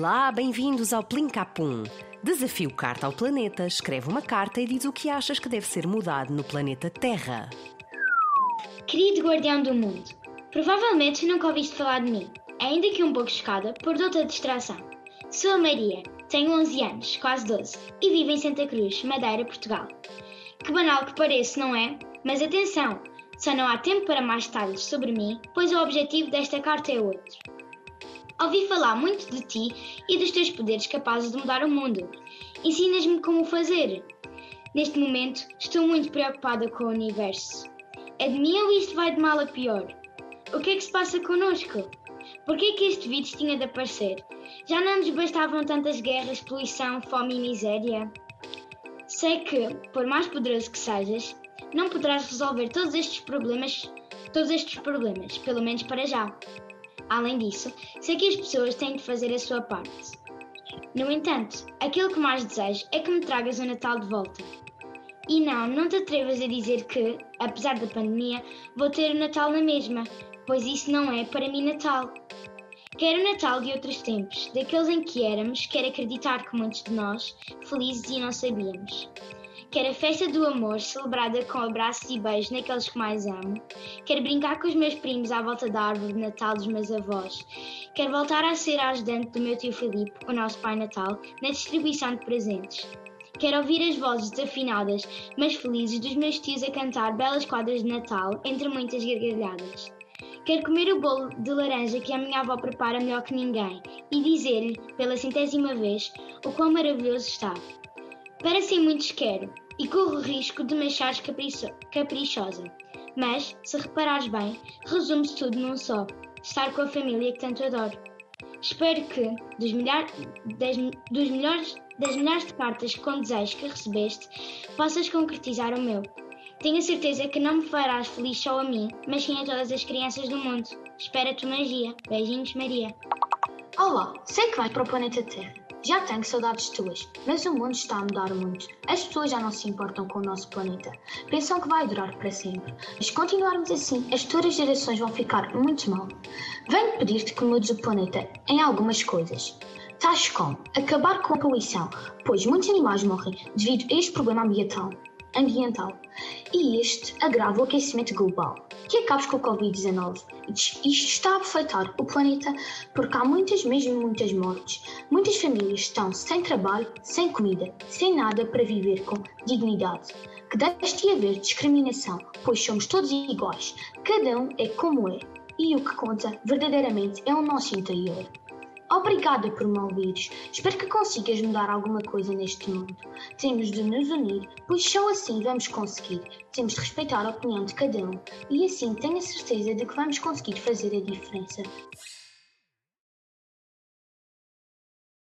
Olá, bem-vindos ao Plincapum. Desafio Carta ao Planeta. Escreve uma carta e diz o que achas que deve ser mudado no planeta Terra. Querido guardião do mundo, provavelmente nunca ouviste falar de mim, ainda que um pouco chocada por outra distração. Sou a Maria, tenho 11 anos, quase 12, e vivo em Santa Cruz, Madeira, Portugal. Que banal que pareça, não é? Mas atenção, só não há tempo para mais detalhes sobre mim, pois o objetivo desta carta é outro. Ouvi falar muito de ti e dos teus poderes capazes de mudar o mundo. Ensinas-me como fazer. Neste momento, estou muito preocupada com o universo. É de mim ou isto vai de mal a pior? O que é que se passa connosco? Por que é que este vírus tinha de aparecer? Já não nos bastavam tantas guerras, poluição, fome e miséria? Sei que, por mais poderoso que sejas, não poderás resolver todos estes problemas, todos estes problemas, pelo menos para já. Além disso, sei que as pessoas têm de fazer a sua parte. No entanto, aquilo que mais desejo é que me tragas o Natal de volta. E não, não te atrevas a dizer que, apesar da pandemia, vou ter o Natal na mesma, pois isso não é para mim Natal. Quero o Natal de outros tempos, daqueles em que éramos, quero acreditar que muitos de nós, felizes e não sabíamos. Quero a festa do amor, celebrada com abraços e beijos naqueles que mais amo. Quero brincar com os meus primos à volta da árvore de Natal dos meus avós. Quero voltar a ser ajudante do meu tio Filipe, o nosso Pai Natal, na distribuição de presentes. Quero ouvir as vozes desafinadas, mas felizes dos meus tios a cantar belas quadras de Natal, entre muitas gargalhadas. Quero comer o bolo de laranja que a minha avó prepara melhor que ninguém e dizer-lhe, pela centésima vez, o quão maravilhoso está. Parecem muitos quero, e corro o risco de me achares capricho caprichosa. Mas, se reparares bem, resume-se tudo num só: estar com a família que tanto adoro. Espero que, dos, milhar, das, dos milhões, das milhares de cartas com desejos que recebeste, possas concretizar o meu. Tenho certeza que não me farás feliz só a mim, mas sim a todas as crianças do mundo. Tua magia. Beijinhos, Maria. Olá, sei que vais para o planeta Terra. Já tenho saudades tuas, mas o mundo está a mudar muito. As pessoas já não se importam com o nosso planeta. Pensam que vai durar para sempre. Mas se continuarmos assim, as futuras gerações vão ficar muito mal. Venho pedir-te que mudes o planeta em algumas coisas. Tais como acabar com a poluição, pois muitos animais morrem devido a este problema ambiental ambiental. E este agrava o aquecimento global, que acabes com o Covid-19. Isto está a afetar o planeta porque há muitas, mesmo muitas mortes. Muitas famílias estão sem trabalho, sem comida, sem nada para viver com dignidade. Que deixe de haver discriminação, pois somos todos iguais. Cada um é como é. E o que conta verdadeiramente é o nosso interior. Obrigada por me ouvires. Espero que consigas mudar alguma coisa neste mundo. Temos de nos unir, pois só assim vamos conseguir. Temos de respeitar a opinião de cada um e assim tenho a certeza de que vamos conseguir fazer a diferença.